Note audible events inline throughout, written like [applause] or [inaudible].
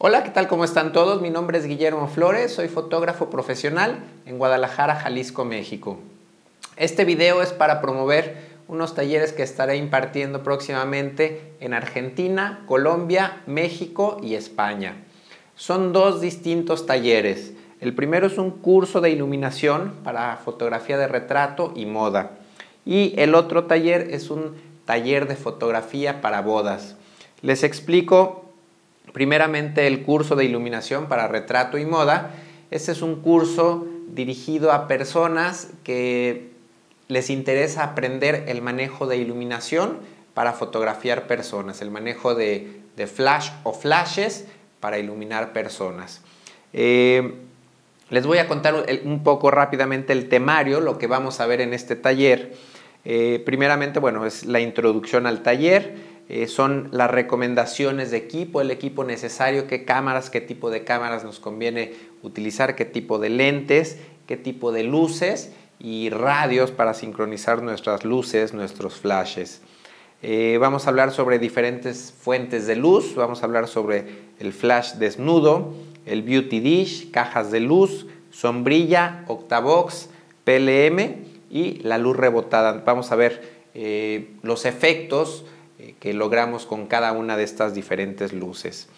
Hola, ¿qué tal? ¿Cómo están todos? Mi nombre es Guillermo Flores, soy fotógrafo profesional en Guadalajara, Jalisco, México. Este video es para promover unos talleres que estaré impartiendo próximamente en Argentina, Colombia, México y España. Son dos distintos talleres. El primero es un curso de iluminación para fotografía de retrato y moda. Y el otro taller es un taller de fotografía para bodas. Les explico primeramente el curso de iluminación para retrato y moda. Este es un curso dirigido a personas que les interesa aprender el manejo de iluminación para fotografiar personas, el manejo de, flash o flashes para iluminar personas. Eh, les voy a contar un poco rápidamente el temario, lo que vamos a ver en este taller. Eh, primeramente, bueno, es la introducción al taller. Eh, son las recomendaciones de equipo, el equipo necesario, qué cámaras, qué tipo de cámaras nos conviene utilizar, qué tipo de lentes, qué tipo de luces y radios para sincronizar nuestras luces, nuestros flashes. Eh, vamos a hablar sobre diferentes fuentes de luz, vamos a hablar sobre el flash desnudo, el beauty dish, cajas de luz, sombrilla, octavox, PLM y la luz rebotada. Vamos a ver eh, los efectos, que logramos con cada una de estas diferentes luces.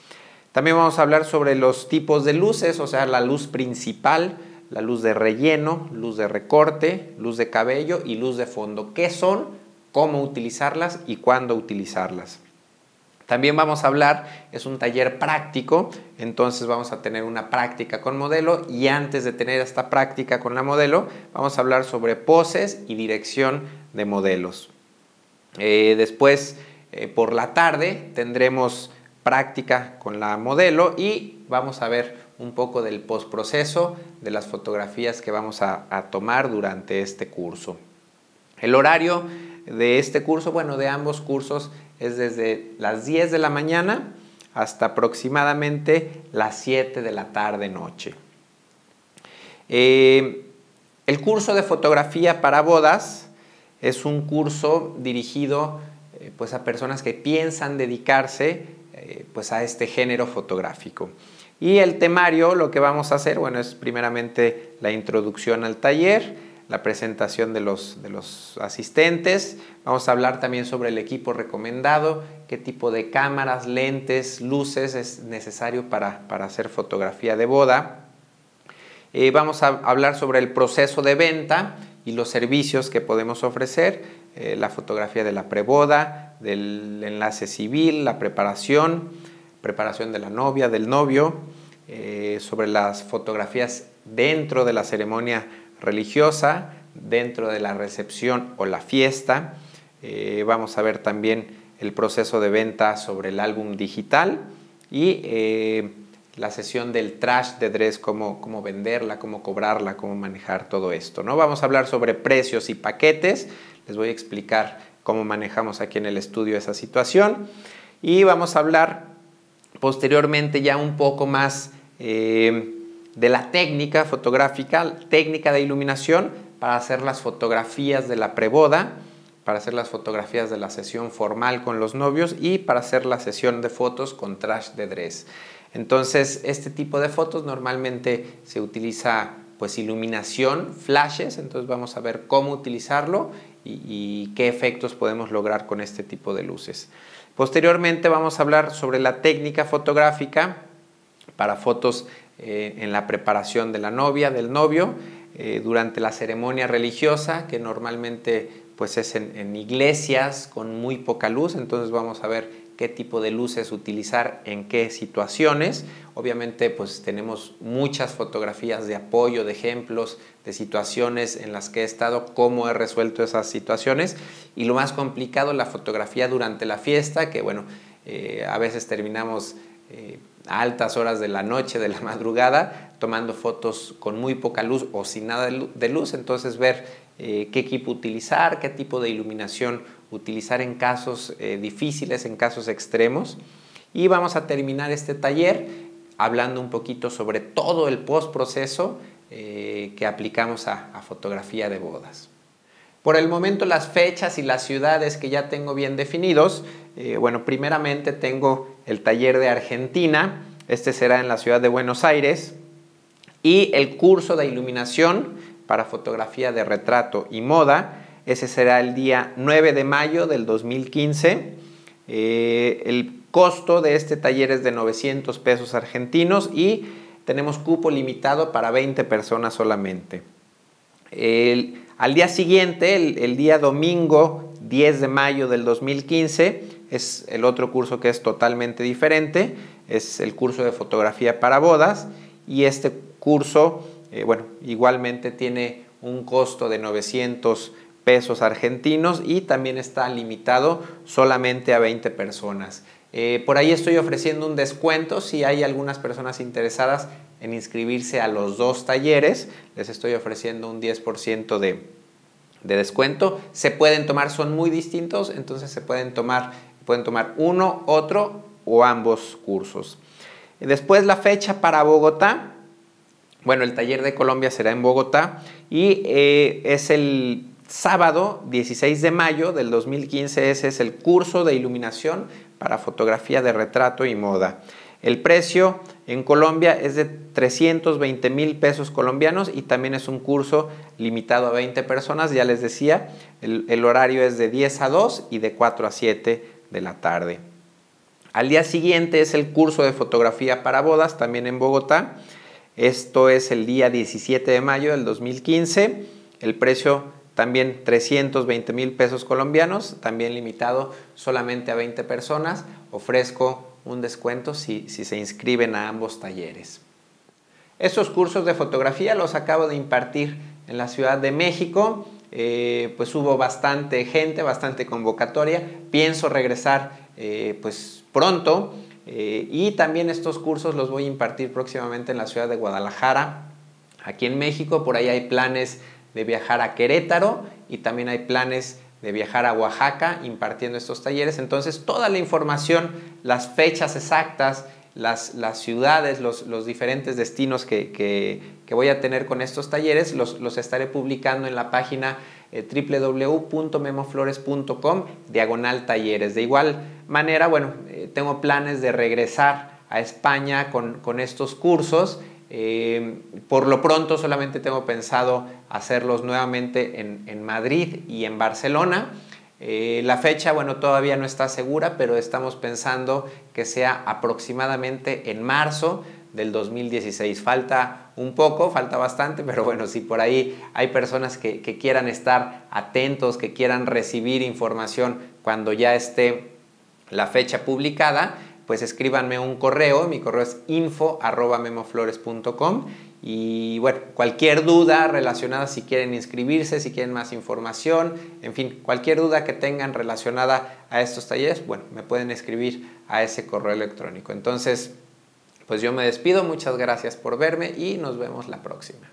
También vamos a hablar sobre los tipos de luces, o sea, la luz principal, la luz de relleno, luz de recorte, luz de cabello y luz de fondo. ¿Qué son? ¿Cómo utilizarlas y cuándo utilizarlas? También vamos a hablar, es un taller práctico, entonces vamos a tener una práctica con modelo y antes de tener esta práctica con la modelo, vamos a hablar sobre poses y dirección de modelos. Eh, después eh, por la tarde tendremos práctica con la modelo y vamos a ver un poco del postproceso de las fotografías que vamos a, tomar durante este curso. El horario de este curso, bueno, de ambos cursos es desde las 10 de la mañana hasta aproximadamente las 7 de la tarde noche. Eh, el curso de fotografía para bodas es un curso dirigido eh, pues a personas que piensan dedicarse eh, pues a este género fotográfico. Y el temario, lo que vamos a hacer, bueno, es primeramente la introducción al taller, la presentación de los, de los asistentes, vamos a hablar también sobre el equipo recomendado, qué tipo de cámaras, lentes, luces es necesario para, hacer fotografía de boda. Eh, vamos a hablar sobre el proceso de venta y los servicios que podemos ofrecer eh, la fotografía de la preboda, del enlace civil, la preparación, preparación de la novia, del novio, eh, sobre las fotografías dentro de la ceremonia religiosa, dentro de la recepción o la fiesta. Eh, vamos a ver también el proceso de venta sobre el álbum digital y la sesión del trash de dress, cómo, cómo venderla, cómo cobrarla, cómo manejar todo esto. ¿no? Vamos a hablar sobre precios y paquetes, les voy a explicar cómo manejamos aquí en el estudio esa situación y vamos a hablar posteriormente ya un poco más eh, de la técnica fotográfica, técnica de iluminación para hacer las fotografías de la preboda, para hacer las fotografías de la sesión formal con los novios y para hacer la sesión de fotos con trash de dress. Entonces, este tipo de fotos normalmente se utiliza pues iluminación, flashes, entonces vamos a ver cómo utilizarlo y, qué efectos podemos lograr con este tipo de luces. Posteriormente vamos a hablar sobre la técnica fotográfica para fotos eh, en la preparación de la novia, del novio, eh, durante la ceremonia religiosa, que normalmente pues es en iglesias con muy poca luz, entonces vamos a ver qué tipo de luces utilizar en qué situaciones. Obviamente pues tenemos muchas fotografías de apoyo, de ejemplos, de situaciones en las que he estado, cómo he resuelto esas situaciones y lo más complicado, la fotografía durante la fiesta, que bueno, eh, a veces terminamos eh, a altas horas de la noche, de la [laughs] madrugada, tomando fotos con muy poca luz o sin nada de luz, entonces ver eh, qué equipo utilizar, qué tipo de iluminación utilizar en casos eh, difíciles, en casos extremos. Y vamos a terminar este taller hablando un poquito sobre todo el postproceso eh, que aplicamos a, fotografía de bodas. Por el momento las fechas y las ciudades que ya tengo bien definidos, eh, bueno, primeramente tengo el taller de Argentina, Este será en la ciudad de Buenos Aires. Y el curso de iluminación para fotografía de retrato y moda. Ese será el día 9 de mayo del 2015. Eh, el costo de este taller es de 900 pesos argentinos y tenemos cupo limitado para 20 personas solamente. al día siguiente, el, día domingo 10 de mayo del 2015, es el otro curso que es totalmente diferente, es el curso de fotografía para bodas y este curso, eh, bueno, igualmente tiene un costo de 900 pesos argentinos y también está limitado solamente a 20 personas. Eh, por ahí estoy ofreciendo un descuento si hay algunas personas interesadas en inscribirse a los dos talleres. Les estoy ofreciendo un 10% de, de, descuento. Se pueden tomar, son muy distintos, entonces se pueden tomar, pueden tomar uno, otro o ambos cursos. Después la fecha para Bogotá. Bueno, el taller de Colombia será en Bogotá y eh, es el sábado 16 de mayo del 2015. Ese es el curso de iluminación para fotografía de retrato y moda. El precio en Colombia es de 320 mil pesos colombianos y también es un curso limitado a 20 personas. Ya les decía, el, horario es de 10 a 2 y de 4 a 7 de la tarde. Al día siguiente es el curso de fotografía para bodas, también en Bogotá. Esto es el día 17 de mayo del 2015. El precio también 320 mil pesos colombianos, también limitado solamente a 20 personas. Ofrezco un descuento si, se inscriben a ambos talleres. Estos cursos de fotografía los acabo de impartir en la Ciudad de México. Eh, pues hubo bastante gente, bastante convocatoria. Pienso regresar eh, pues pronto eh, y también estos cursos los voy a impartir próximamente en la ciudad de Guadalajara, aquí en México. Por ahí hay planes de viajar a Querétaro y también hay planes de viajar a Oaxaca impartiendo estos talleres. Entonces, toda la información, las fechas exactas, las, ciudades, los, diferentes destinos que, voy a tener con estos talleres, los, estaré publicando en la página eh, www.memoflores.com, diagonal talleres. De igual manera, bueno, eh, tengo planes de regresar a España con, con estos cursos eh, por lo pronto solamente tengo pensado hacerlos nuevamente en, Madrid y en Barcelona. Eh, la fecha, bueno, todavía no está segura, pero estamos pensando que sea aproximadamente en marzo del 2016. Falta un poco, falta bastante, pero bueno, si por ahí hay personas que quieran estar atentos, que quieran recibir información cuando ya esté la fecha publicada, pues escríbanme un correo, mi correo es info.memoflores.com y bueno, cualquier duda relacionada si quieren inscribirse, si quieren más información, en fin, cualquier duda que tengan relacionada a estos talleres, bueno, me pueden escribir a ese correo electrónico. Entonces, pues yo me despido, muchas gracias por verme y nos vemos la próxima.